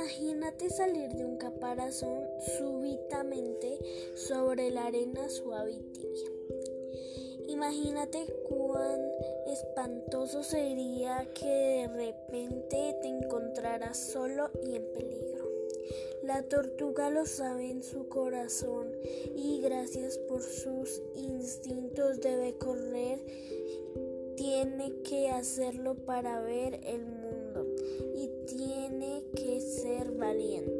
Imagínate salir de un caparazón súbitamente sobre la arena suave y tibia. Imagínate cuán espantoso sería que de repente te encontraras solo y en peligro. La tortuga lo sabe en su corazón y gracias por sus instintos debe correr. Tiene que hacerlo para ver el mundo valiente.